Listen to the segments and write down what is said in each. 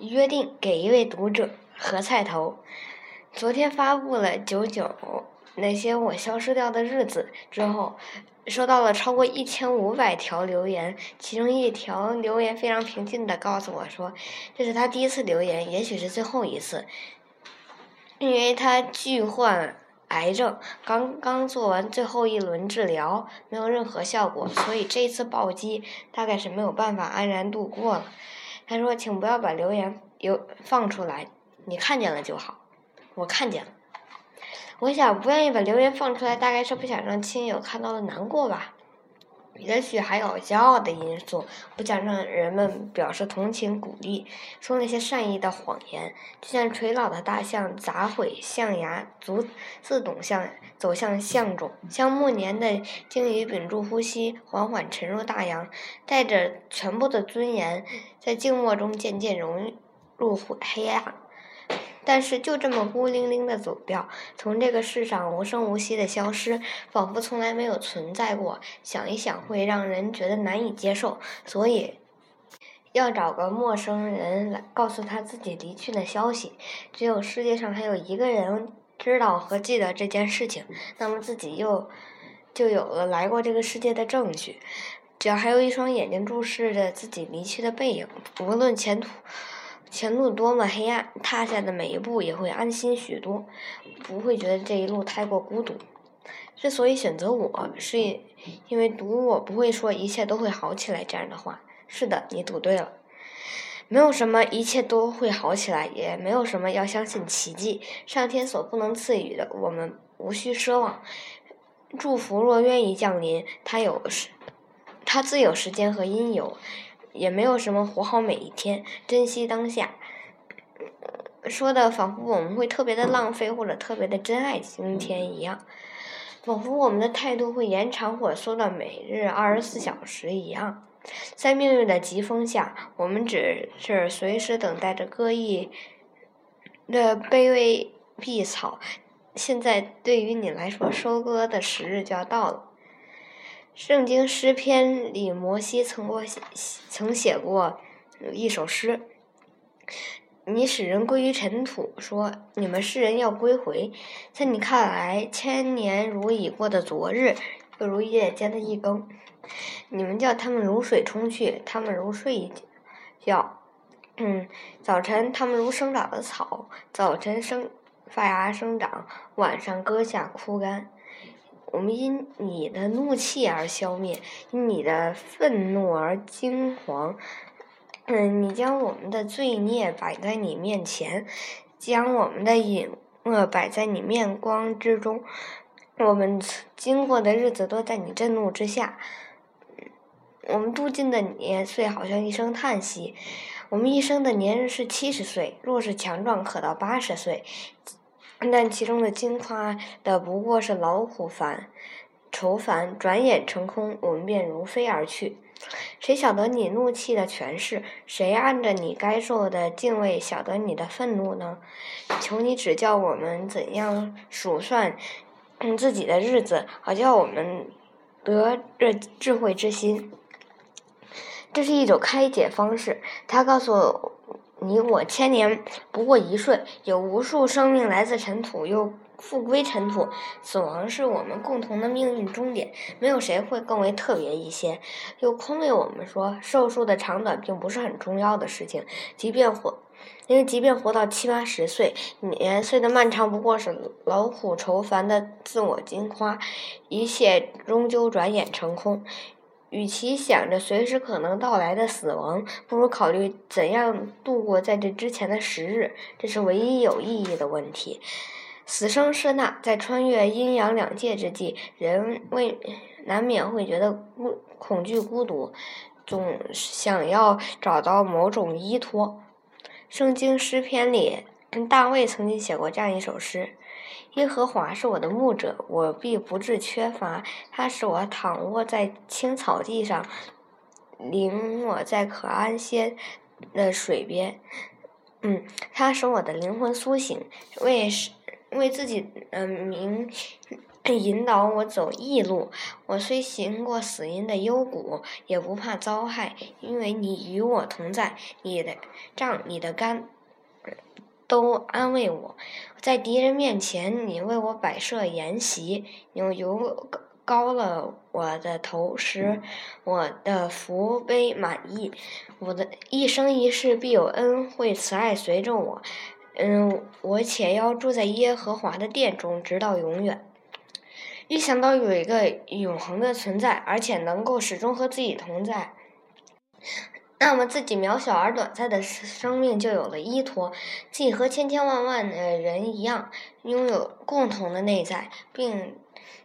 约定给一位读者何菜头。昨天发布了九九那些我消失掉的日子之后，收到了超过一千五百条留言，其中一条留言非常平静的告诉我说，这是他第一次留言，也许是最后一次，因为他拒患。癌症刚刚做完最后一轮治疗，没有任何效果，所以这次暴击大概是没有办法安然度过了。他说：“请不要把留言有放出来，你看见了就好。”我看见了。我想不愿意把留言放出来，大概是不想让亲友看到了难过吧。也许还有骄傲的因素，不想让人们表示同情、鼓励，说那些善意的谎言，就像垂老的大象砸毁象牙，足自动向走向象中，像暮年的鲸鱼屏住呼吸，缓缓沉入大洋，带着全部的尊严，在静默中渐渐融入黑暗。但是就这么孤零零的走掉，从这个世上无声无息的消失，仿佛从来没有存在过。想一想会让人觉得难以接受，所以要找个陌生人来告诉他自己离去的消息。只有世界上还有一个人知道和记得这件事情，那么自己又就有了来过这个世界的证据。只要还有一双眼睛注视着自己离去的背影，无论前途。前路多么黑暗，踏下的每一步也会安心许多，不会觉得这一路太过孤独。之所以选择我，是因为读我不会说一切都会好起来这样的话。是的，你读对了，没有什么一切都会好起来，也没有什么要相信奇迹。上天所不能赐予的，我们无需奢望。祝福若愿意降临，它有时，它自有时间和因由。也没有什么活好每一天，珍惜当下，说的仿佛我们会特别的浪费或者特别的珍爱今天一样，仿佛我们的态度会延长或缩短每日二十四小时一样。在命运的疾风下，我们只是随时等待着割益的卑微碧草。现在对于你来说，收割的时日就要到了。圣经诗篇里，摩西曾过曾写过一首诗：“你使人归于尘土，说你们世人要归回。在你看来，千年如已过的昨日，又如夜间的一更。你们叫他们如水冲去，他们如睡一觉。嗯，早晨他们如生长的草，早晨生发芽生长，晚上割下枯干。”我们因你的怒气而消灭，因你的愤怒而惊惶。嗯，你将我们的罪孽摆在你面前，将我们的隐恶摆在你面光之中。我们经过的日子都在你震怒之下。我们度尽的年岁好像一声叹息。我们一生的年日是七十岁，若是强壮，可到八十岁。但其中的惊夸的不过是劳苦烦、愁烦，转眼成空，我们便如飞而去。谁晓得你怒气的权势？谁按着你该受的敬畏晓得你的愤怒呢？求你指教我们怎样数算自己的日子，好叫我们得这智慧之心。这是一种开解方式。他告诉。你我千年不过一瞬，有无数生命来自尘土，又复归尘土。死亡是我们共同的命运终点，没有谁会更为特别一些。又空为我们说，寿数的长短并不是很重要的事情。即便活，因为即便活到七八十岁，年岁的漫长不过是劳苦愁烦的自我惊夸，一切终究转眼成空。与其想着随时可能到来的死亡，不如考虑怎样度过在这之前的时日。这是唯一有意义的问题。死生是那，在穿越阴阳两界之际，人未难免会觉得孤恐惧、孤独，总想要找到某种依托。圣经诗篇里，大卫曾经写过这样一首诗。耶和华是我的牧者，我必不致缺乏。他使我躺卧在青草地上，领我在可安歇的水边。嗯，他使我的灵魂苏醒，为为自己的名引导我走义路。我虽行过死荫的幽谷，也不怕遭害，因为你与我同在。你的杖、你的杆，都安慰我。在敌人面前，你为我摆设筵席，用油膏了我的头，使我的福杯满溢。我的一生一世必有恩惠慈爱随着我。嗯，我且要住在耶和华的殿中，直到永远。一想到有一个永恒的存在，而且能够始终和自己同在，那么自己渺小而短暂的生命就有了依托。自己和千千万万的人一样，拥有共同的内在，并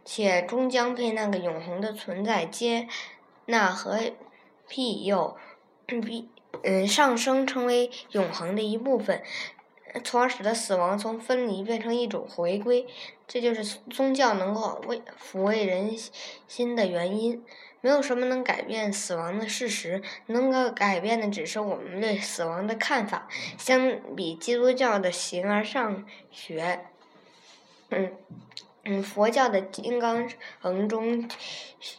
且终将被那个永恒的存在接纳和庇佑，必嗯上升成为永恒的一部分。从而使得死亡从分离变成一种回归，这就是宗教能够为抚慰人心的原因。没有什么能改变死亡的事实，能够改变的只是我们对死亡的看法。相比基督教的形而上学，嗯嗯，佛教的金刚乘中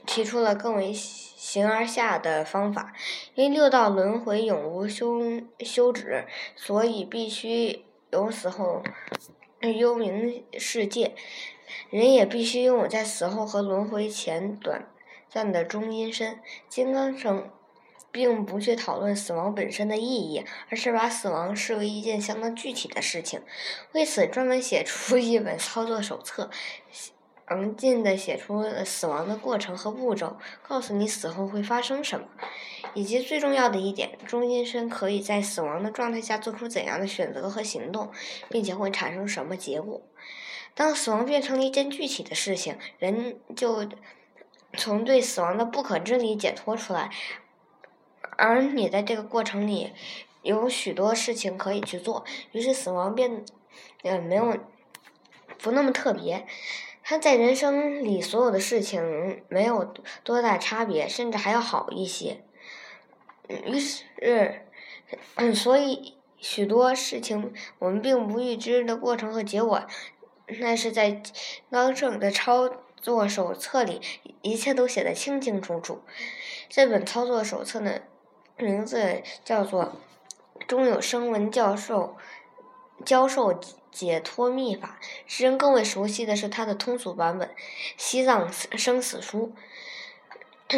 提出了更为形而下的方法。因为六道轮回永无休休止，所以必须。有死后幽冥世界，人也必须拥有在死后和轮回前短暂的中阴身。金刚乘并不去讨论死亡本身的意义，而是把死亡视为一件相当具体的事情，为此专门写出一本操作手册。详尽的写出死亡的过程和步骤，告诉你死后会发生什么，以及最重要的一点，中阴身可以在死亡的状态下做出怎样的选择和行动，并且会产生什么结果。当死亡变成了一件具体的事情，人就从对死亡的不可知里解脱出来，而你在这个过程里有许多事情可以去做，于是死亡变，呃，没有不那么特别。他在人生里所有的事情没有多大差别，甚至还要好一些。于是，嗯，所以许多事情我们并不预知的过程和结果，那是在刚正的操作手册里，一切都写得清清楚楚。这本操作手册的名字叫做《中有声文教授教授》。解脱秘法，世人更为熟悉的是它的通俗版本《西藏生死书》。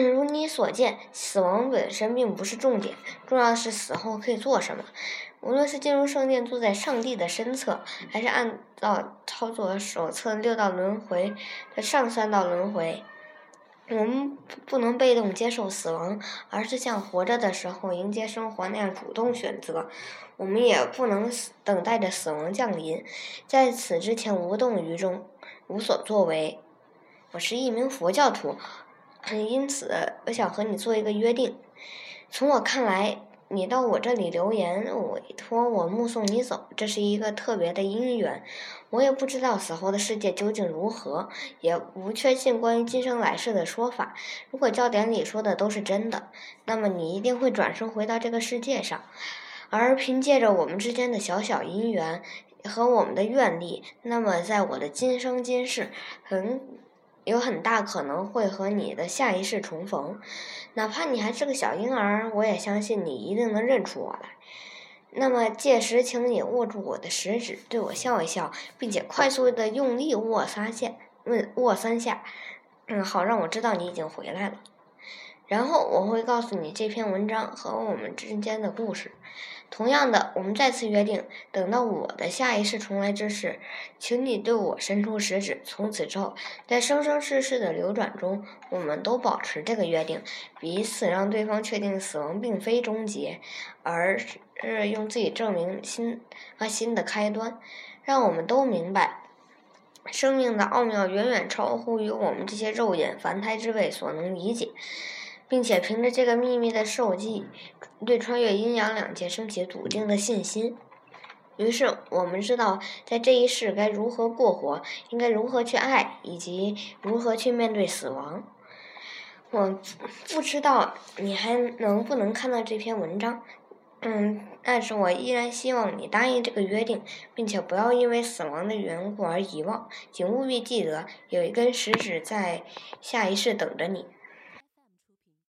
如你所见，死亡本身并不是重点，重要的是死后可以做什么。无论是进入圣殿，坐在上帝的身侧，还是按照操作手册六道轮回的上三道轮回。我们不能被动接受死亡，而是像活着的时候迎接生活那样主动选择。我们也不能等待着死亡降临，在此之前无动于衷，无所作为。我是一名佛教徒，因此我想和你做一个约定。从我看来。你到我这里留言，委托我目送你走，这是一个特别的因缘。我也不知道死后的世界究竟如何，也无确信关于今生来世的说法。如果教典里说的都是真的，那么你一定会转生回到这个世界上，而凭借着我们之间的小小因缘和我们的愿力，那么在我的今生今世，很。有很大可能会和你的下一世重逢，哪怕你还是个小婴儿，我也相信你一定能认出我来。那么届时，请你握住我的食指，对我笑一笑，并且快速的用力握三下，问握三下，嗯，好让我知道你已经回来了。然后我会告诉你这篇文章和我们之间的故事。同样的，我们再次约定，等到我的下一世重来之时，请你对我伸出食指。从此之后，在生生世世的流转中，我们都保持这个约定，彼此让对方确定死亡并非终结，而是用自己证明新和新的开端。让我们都明白，生命的奥妙远远超乎于我们这些肉眼凡胎之辈所能理解。并且凭着这个秘密的受记，对穿越阴阳两界升起笃定的信心。于是我们知道，在这一世该如何过活，应该如何去爱，以及如何去面对死亡。我不知道你还能不能看到这篇文章，嗯，但是我依然希望你答应这个约定，并且不要因为死亡的缘故而遗忘。请务必记得，有一根食指在下一世等着你。